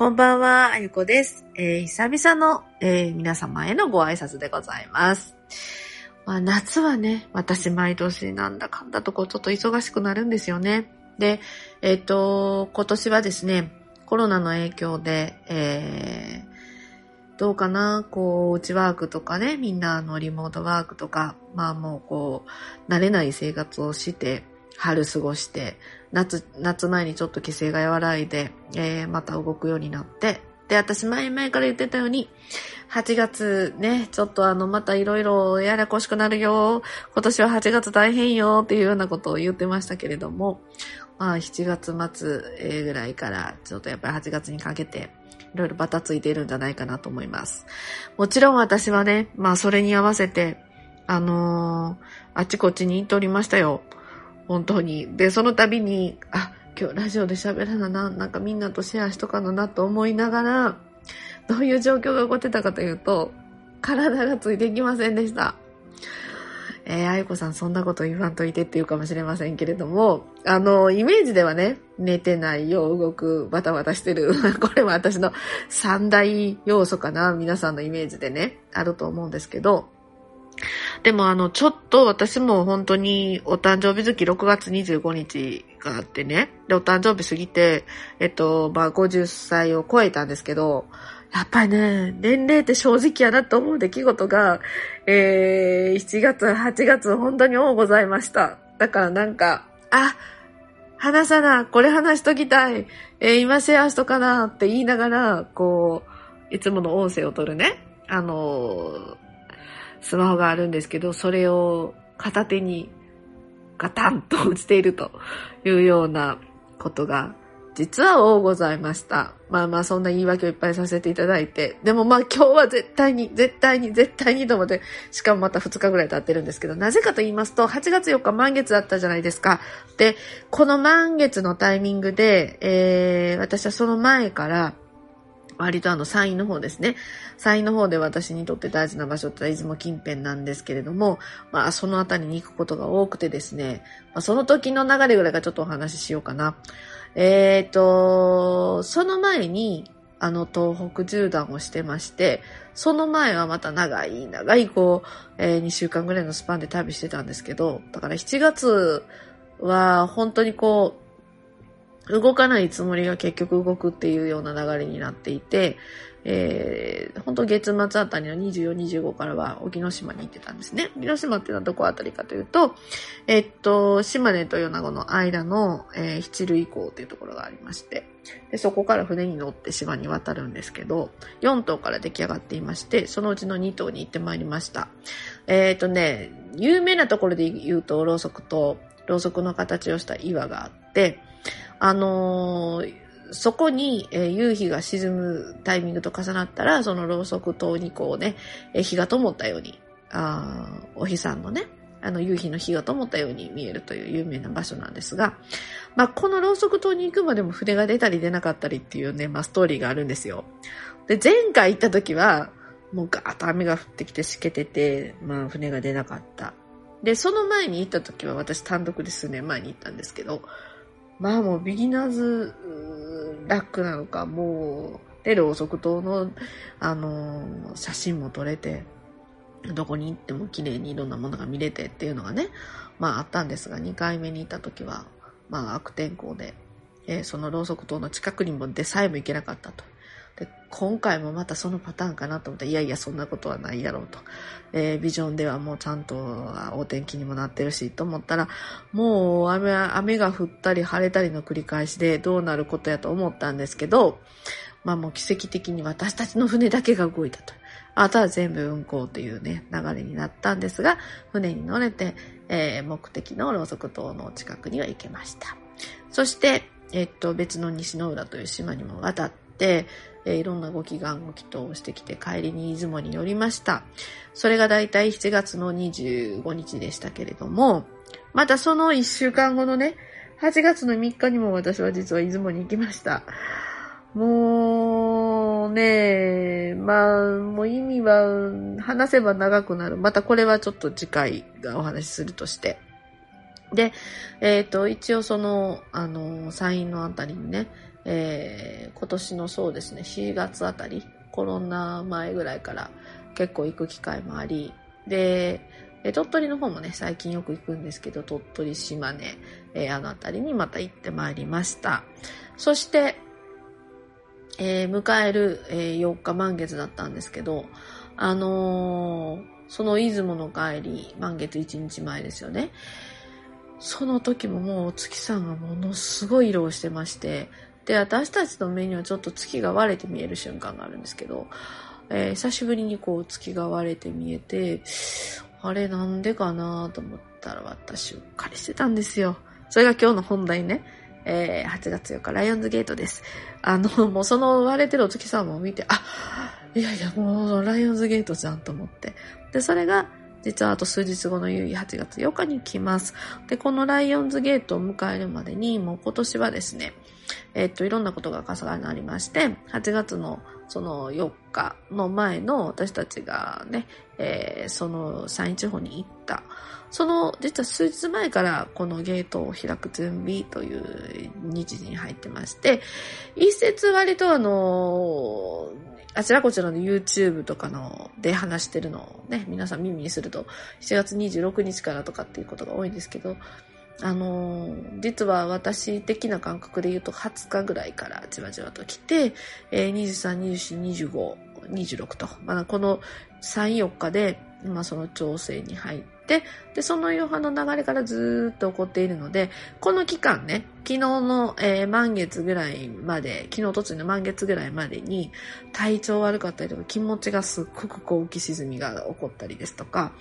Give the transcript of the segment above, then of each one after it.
こんばんは、あゆこです。えー久々の、えー皆様へのご挨拶でございます。まあ、夏はね、私毎年なんだかんだとこうちょっと忙しくなるんですよね。で、えっ、と、今年はですね、コロナの影響で、えーどうかなこう、うちワークとかね、みんなあのリモートワークとか、まあもうこう、慣れない生活をして、春過ごして、夏、夏前にちょっと規制が和らいで、えーまた動くようになって、で、私前々から言ってたように、8月ね、ちょっとあの、またいろいろややこしくなるよ、今年は8月大変よっていうようなことを言ってましたけれども、まあ7月末ぐらいから、ちょっとやっぱり8月にかけて、いろいろバタついているんじゃないかなと思います。もちろん私はね、まあそれに合わせて、あのーあちこちに行っておりましたよ。本当に。で、その度に、あ、今日ラジオで喋らなな、なんかみんなとシェアしとかななと思いながら、どういう状況が起こってたかというと、体がついていきませんでした。えー、あゆこさんそんなこと言わんといてって言うかもしれませんけれども、あの、イメージではね、寝てないよう、動く、バタバタしてる。これは私の三大要素かな、皆さんのイメージでね、あると思うんですけど、でもあの、ちょっと私も本当にお誕生日月6月25日があってね、で、お誕生日過ぎて、えっと、まあ、50歳を超えたんですけど、やっぱりね、年齢って正直やなと思う出来事が、えー、7月、8月、本当に多ございました。だからなんか、あ、話さな、これ話しときたい、えー今シェアしとかなって言いながら、こう、いつもの音声を取るね、あのースマホがあるんですけど、それを片手にガタンと落ちているというようなことが実は多ございました。まあまあそんな言い訳をいっぱいさせていただいて。でもまあ今日は絶対に、絶対に、絶対にと思って、しかもまた2日ぐらい経ってるんですけど、なぜかと言いますと、8月4日満月だったじゃないですか。で、この満月のタイミングで、えー、私はその前から、割とあの山陰の方ですね。山陰の方で私にとって大事な場所って出雲近辺なんですけれども、まあそのあたりに行くことが多くてですね、まあ、その時の流れぐらいかちょっとお話ししようかな。えっ、と、その前に、あの東北縦断をしてまして、その前はまた長い長いこう、え2週間ぐらいのスパンで旅してたんですけど、だから7月は本当にこう、動かないつもりが結局動くっていうような流れになっていて、えー、本当月末あたりの24、25からは沖ノ島に行ってたんですね。沖ノ島ってのはどこあたりかというと、えっと、島根と米子の間の、えー、七類港っていうところがありまして、で、そこから船に乗って島に渡るんですけど、4島から出来上がっていまして、そのうちの2島に行ってまいりました。えっ、とね、有名なところで言うと、ろうそくと、ろうそくの形をした岩があって、あのーそこに、えー夕日が沈むタイミングと重なったら、そのろうそく塔にこうね、えー火が灯ったように、あお日さんのね、あの夕日の火が灯ったように見えるという有名な場所なんですが、まあ、このろうそく塔に行くまでも船が出たり出なかったりっていうね、まあ、ストーリーがあるんですよ。で、前回行った時は、もうガーッと雨が降ってきてしけてて、まあ、船が出なかった。で、その前に行った時は私単独で数年前に行ったんですけど、まあもうビギナーズラックなのか、もう、で、ろうそく灯の、あのー写真も撮れて、どこに行っても綺麗にいろんなものが見れてっていうのがね、まああったんですが、2回目に行った時は、まあ悪天候で、えーそのろうそく塔の近くにもでさえも行けなかったと。今回もまたそのパターンかなと思って、いやいや、そんなことはないだろうと。えービジョンではもうちゃんとお天気にもなってるし、と思ったら、もう雨、雨が降ったり晴れたりの繰り返しでどうなることやと思ったんですけど、まあもう奇跡的に私たちの船だけが動いたと。あとは全部運航というね、流れになったんですが、船に乗れて、えー目的のろうそく島の近くには行けました。そして、えっと、別の西の浦という島にも渡って、えーいろんなご祈願ご祈祷をしてきて帰りに出雲に寄りました。それがだいたい7月の25日でしたけれども、またその1週間後のね、8月の3日にも私は実は出雲に行きました。もうね、まあ、もう意味は話せば長くなる。またこれはちょっと次回がお話しするとして。で、えっ、と、一応その、あの、サインのあたりにね、えー、今年のそうですね、4月あたり、コロナ前ぐらいから結構行く機会もあり、で、鳥取の方もね、最近よく行くんですけど、鳥取、島根、えー、あの辺りにまた行ってまいりました。そして、えー、迎える、えー、4日満月だったんですけど、あのー、その出雲の帰り、満月1日前ですよね。その時ももう月さんがものすごい色をしてまして、で、私たちの目にはちょっと月が割れて見える瞬間があるんですけど、えー、久しぶりにこう月が割れて見えて、あれなんでかなと思ったら私うっかりしてたんですよ。それが今日の本題ね。えー、8月4日、ライオンズゲートです。あの、もうその割れてるお月さんを見て、あ、いやいや、もうライオンズゲートじゃんと思って。で、それが、実はあと数日後の夕日8月8日に来ます。で、このライオンズゲートを迎えるまでに、もう今年はですね、えっと、いろんなことが重なりまして、8月のその4日の前の私たちがね、えー、その山陰地方に行った、その実は数日前からこのゲートを開く準備という日時に入ってまして、一説割とあの、あちらこちらの YouTube とかので話してるのをね、皆さん耳にすると7月26日からとかっていうことが多いんですけど、あのー、実は私的な感覚で言うと20日ぐらいからじわじわと来て、えー、23、24、25、26と、まあ、この3、4日で、まあ、その調整に入って、で、その余波の流れからずっと起こっているので、この期間ね、昨日の、えー、満月ぐらいまで、昨日突然の満月ぐらいまでに、体調悪かったりとか、気持ちがすっごくこう浮き沈みが起こったりですとか、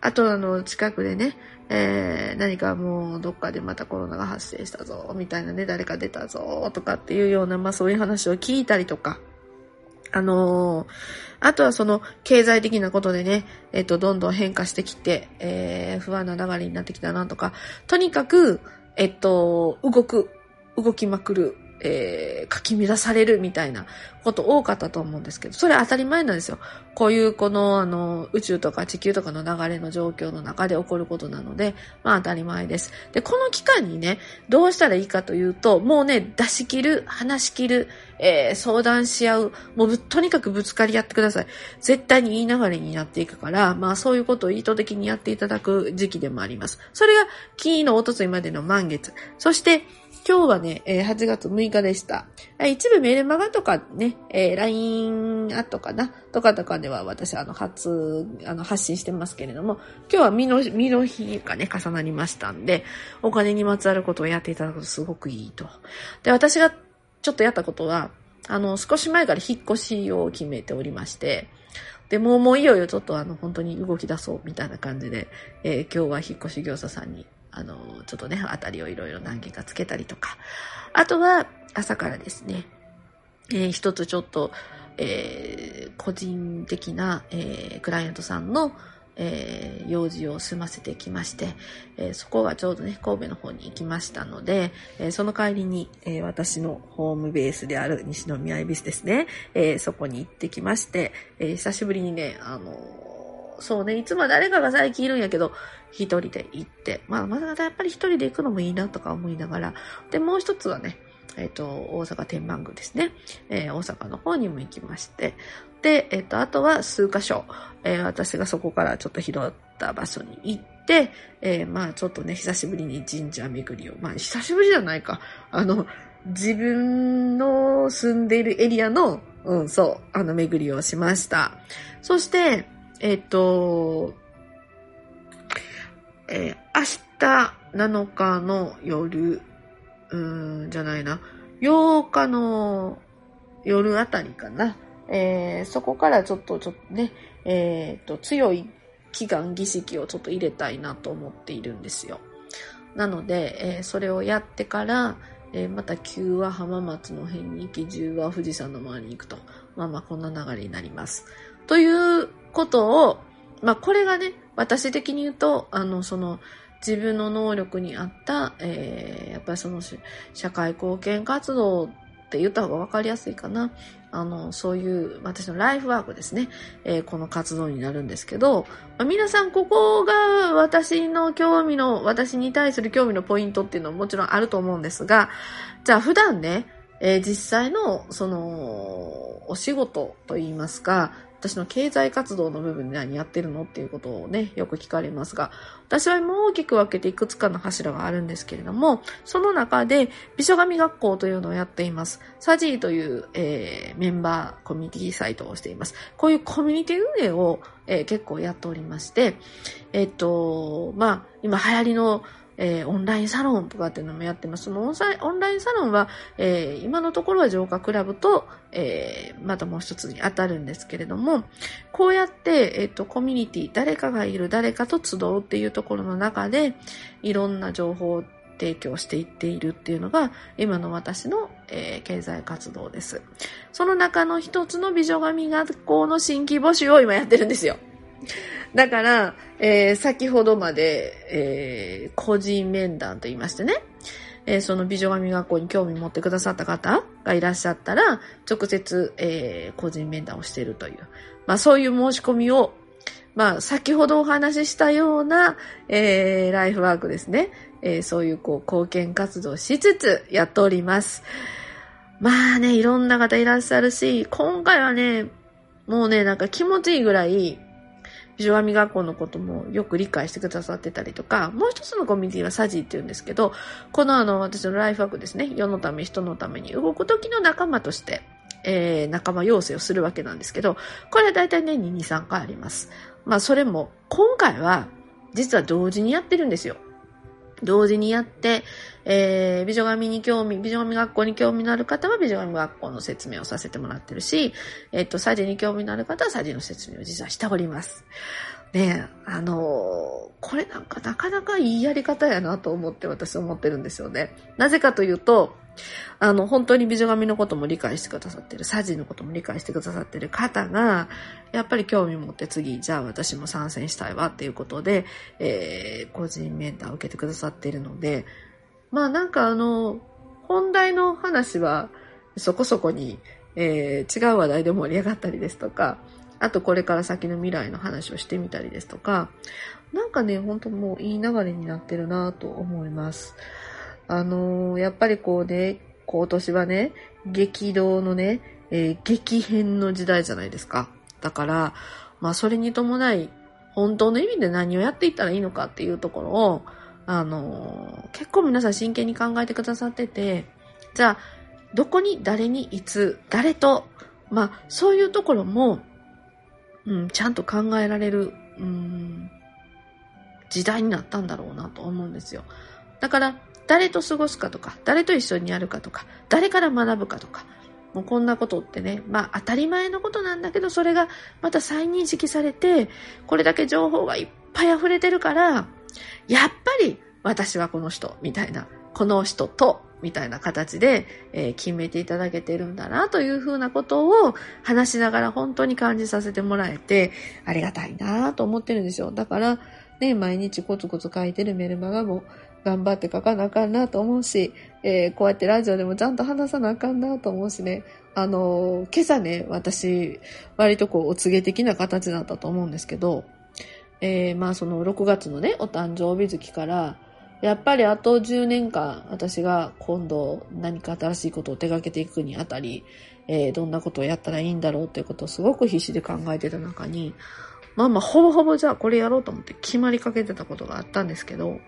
あとあの、近くでね、えー、何かもうどっかでまたコロナが発生したぞ、みたいなね、誰か出たぞ、とかっていうような、まあそういう話を聞いたりとか、あのー、あとはその経済的なことでね、えっ、と、どんどん変化してきて、えー、不安な流れになってきたなとか、とにかく、えっと、動く、動きまくる、えー、かき乱されるみたいなこと多かったと思うんですけど、それ当たり前なんですよ。こういうこの、あの、宇宙とか地球とかの流れの状況の中で起こることなので、まあ当たり前です。で、この期間にね、どうしたらいいかというと、もうね、出し切る、話し切る、えー、相談し合う、もうとにかくぶつかり合ってください。絶対に言い流れになっていくから、まあそういうことを意図的にやっていただく時期でもあります。それが、昨日、おとついまでの満月。そして、今日はね、え8月6日でした。一部メールマガとかね、え、LINE アットかな？とかとかでは私、あの、発、あの、発信してますけれども、今日は身の、身の日がね、重なりましたんで、お金にまつわることをやっていただくとすごくいいと。で、私がちょっとやったことは、あの、少し前から引っ越しを決めておりまして、で、もうもういよいよちょっとあの、本当に動き出そうみたいな感じで、えー、今日は引っ越し業者さんにあの、ちょっとね、あたりをいろいろ何件かつけたりとか。あとは、朝からですね、えー、一つちょっと、えー、個人的な、えー、クライアントさんの、えー、用事を済ませてきまして、えー、そこがちょうどね、神戸の方に行きましたので、えー、その帰りに、え私のホームベースである西宮恵比寿ですね、えそこに行ってきまして、え久しぶりにね、あのそうね、いつも誰かが最近いるんやけど、一人で行って、まあ、まだやっぱり一人で行くのもいいなとか思いながら、で、もう一つはね、えっ、ー、と、大阪天満宮ですね。えー、大阪の方にも行きまして、で、えっ、ー、と、あとは数箇所、えー、私がそこからちょっと拾った場所に行って、えー、まあちょっとね、久しぶりに神社巡りを、まあ久しぶりじゃないか、あの、自分の住んでいるエリアの、うん、そう、あの、巡りをしました。そして、えっ、と、えー、明日7日の夜、うーん、じゃないな、8日の夜あたりかな。えー、そこからちょっと、ちょっとね、えっ、と、強い祈願儀式をちょっと入れたいなと思っているんですよ。なので、えー、それをやってから、えー、また9は浜松の辺に行き、10は富士山の周りに行くと。まあまあこんな流れになります。ということを、まあこれがね、私的に言うと、あの、その、自分の能力に合った、えー、やっぱりその社会貢献活動って言った方が分かりやすいかな。あの、そういう私のライフワークですね、えー、この活動になるんですけど、まあ、皆さんここが私の興味の、私に対する興味のポイントっていうのはもちろんあると思うんですが、じゃあ普段ね、えー、実際の、その、お仕事といいますか、私の経済活動の部分で何やってるのっていうことをね、よく聞かれますが、私はもう大きく分けていくつかの柱があるんですけれども、その中で美女神学校というのをやっています。サジーという、えー、メンバーコミュニティサイトをしています。こういうコミュニティ運営を、えー、結構やっておりまして、えっと、まあ、今流行りのえー、オンラインサロンとかっていうのもやってます。そのオンラインサロンは、えー、今のところは浄化クラブと、えー、またもう一つに当たるんですけれども、こうやって、えっ、と、コミュニティ、誰かがいる、誰かと集うっていうところの中で、いろんな情報を提供していっているっていうのが、今の私の、えー、経済活動です。その中の一つの美女神学校の新規募集を今やってるんですよ。だから、えー、先ほどまで、えー、個人面談と言いましてね、えー、その美女神学校に興味持ってくださった方がいらっしゃったら、直接、え、個人面談をしているという。まあそういう申し込みを、まあ先ほどお話ししたような、え、ライフワークですね。え、そういうこう貢献活動しつつやっております。まあね、いろんな方いらっしゃるし、今回はね、もうね、なんか気持ちいいぐらい、非常網学校のこともよく理解してくださってたりとか、もう一つのコミュニティはサジーって言うんですけど、このあの、私のライフワークですね、世のため、人のために動く時の仲間として、えー、仲間要請をするわけなんですけど、これは大体年に2、3回あります。まあ、それも、今回は、実は同時にやってるんですよ。同時にやって、えー、美女神に興味、美女神学校に興味のある方は美女神学校の説明をさせてもらってるし、えっ、ー、と、サジに興味のある方はサジの説明を実はしております。ねあの、これなんかなかなかいいやり方やなと思って私思ってるんですよね。なぜかというと、あの、本当に美女神のことも理解してくださってる、サジのことも理解してくださってる方が、やっぱり興味持って次、じゃあ私も参戦したいわっていうことで、えー、個人メンターを受けてくださってるので、まあなんかあの、本題の話はそこそこに、えー、違う話題で盛り上がったりですとか、あとこれから先の未来の話をしてみたりですとか、なんかね、本当もういい流れになってるなと思います。あのー、やっぱりこうね、今年はね、激動のね、えー、激変の時代じゃないですか。だから、まあそれに伴い、本当の意味で何をやっていったらいいのかっていうところを、あのー、結構皆さん真剣に考えてくださってて、じゃあ、どこに、誰に、いつ、誰と、まあ、そういうところも、うん、ちゃんと考えられる、うん、時代になったんだろうなと思うんですよ。だから、誰と過ごすかとか、誰と一緒にやるかとか、誰から学ぶかとか、もうこんなことってね、まあ当たり前のことなんだけど、それがまた再認識されて、これだけ情報がいっぱい溢れてるから、やっぱり私はこの人、みたいな、この人と、みたいな形で、えー、決めていただけてるんだなというふうなことを話しながら本当に感じさせてもらえてありがたいなと思ってるんですよ。だからね、毎日コツコツ書いてるメルマガも頑張って書かなあかんなと思うし、えー、こうやってラジオでもちゃんと話さなあかんなと思うしね、あのー、今朝ね、私、割とこう、お告げ的な形だったと思うんですけど、えー、まあその6月のね、お誕生日月から、やっぱりあと10年間、私が今度何か新しいことを手掛けていくにあたり、えー、どんなことをやったらいいんだろうっていうことをすごく必死で考えてた中に、まあまあ、ほぼほぼじゃあこれやろうと思って決まりかけてたことがあったんですけど、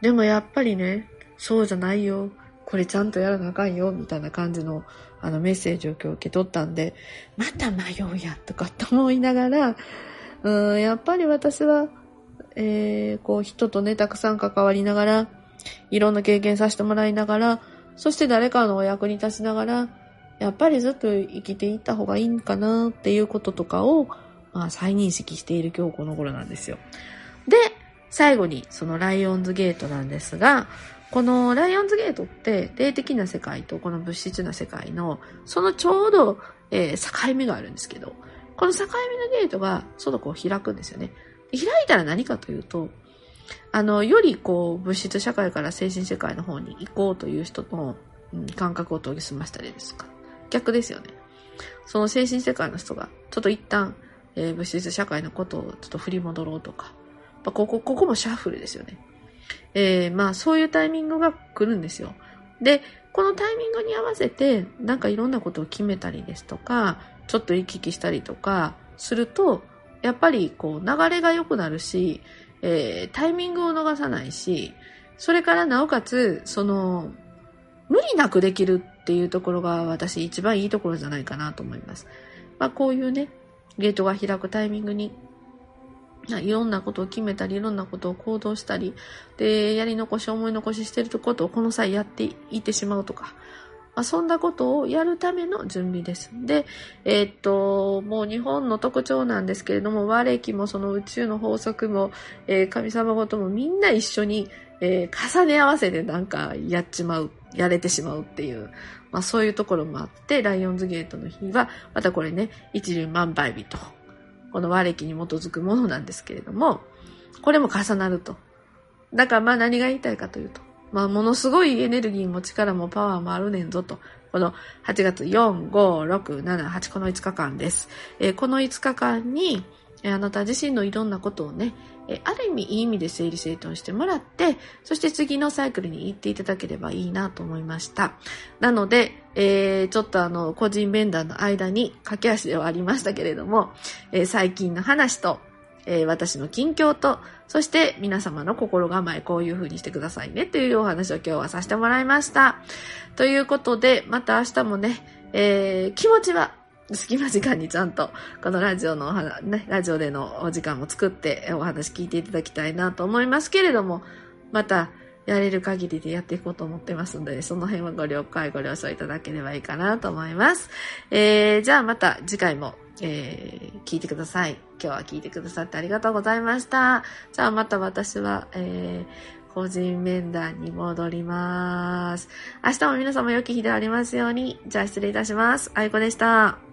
でもやっぱりね、そうじゃないよ。これちゃんとやらなあかんよ。みたいな感じのあのメッセージを今日受け取ったんで、また迷うやとかって思いながら、うん、やっぱり私は、えー、こう人とね、たくさん関わりながら、いろんな経験させてもらいながら、そして誰かのお役に立ちながら、やっぱりずっと生きていった方がいいんかなっていうこととかを、まあ再認識している今日この頃なんですよ。で、最後にそのライオンズゲートなんですが、このライオンズゲートって霊的な世界とこの物質な世界のそのちょうど、えー、境目があるんですけど、この境目のゲートがちょっとこう開くんですよね。開いたら何かというと、あの、よりこう物質社会から精神世界の方に行こうという人の、うん、感覚を研ぎ澄ましたりですか。逆ですよね。その精神世界の人が、ちょっと一旦、えー、物質社会のことをちょっと振り戻ろうとか、まあ、ここ、ここもシャッフルですよね。えー、まあそういうタイミングが来るんですよ。で、このタイミングに合わせて、なんかいろんなことを決めたりですとか、ちょっと行き来したりとかすると、やっぱりこう流れが良くなるし、えー、タイミングを逃さないし、それからなおかつ、その、無理なくできるっていうところが私一番いいところじゃないかなと思います。まあこういうね、ゲートが開くタイミングに、いろんなことを決めたり、いろんなことを行動したり、で、やり残し、思い残ししてることをこの際やっていってしまうとか、まあ、そんなことをやるための準備です。で、えー、っと、もう日本の特徴なんですけれども、和暦もその宇宙の法則も、えー、神様ごともみんな一緒に、えー、重ね合わせてなんかやっちまう、やれてしまうっていう、まあそういうところもあって、ライオンズゲートの日は、またこれね、一粒万倍日と、この和暦に基づくものなんですけれども、これも重なると。だからまあ何が言いたいかというと、まあものすごいエネルギーも力もパワーもあるねんぞと。この8月4、5、6、7、8、この5日間です。えー、この5日間に、あなた自身のいろんなことをね、えある意味いい意味で整理整頓してもらって、そして次のサイクルに行っていただければいいなと思いました。なので、えー、ちょっとあの、個人面談の間に駆け足ではありましたけれども、え、最近の話と、えー、私の近況と、そして皆様の心構え、こういう風にしてくださいねというお話を今日はさせてもらいました。ということで、また明日もね、えー、気持ちは隙間時間にちゃんと、このラジオのお話、ね、ラジオでのお時間も作ってお話聞いていただきたいなと思いますけれども、また、やれる限りでやっていこうと思ってますので、その辺はご了解、ご了承いただければいいかなと思います。えー、じゃあまた次回も、えー、聞いてください。今日は聞いてくださってありがとうございました。じゃあまた私は、えー、個人面談に戻ります。明日も皆様良き日でありますように。じゃあ失礼いたします。あいこでした。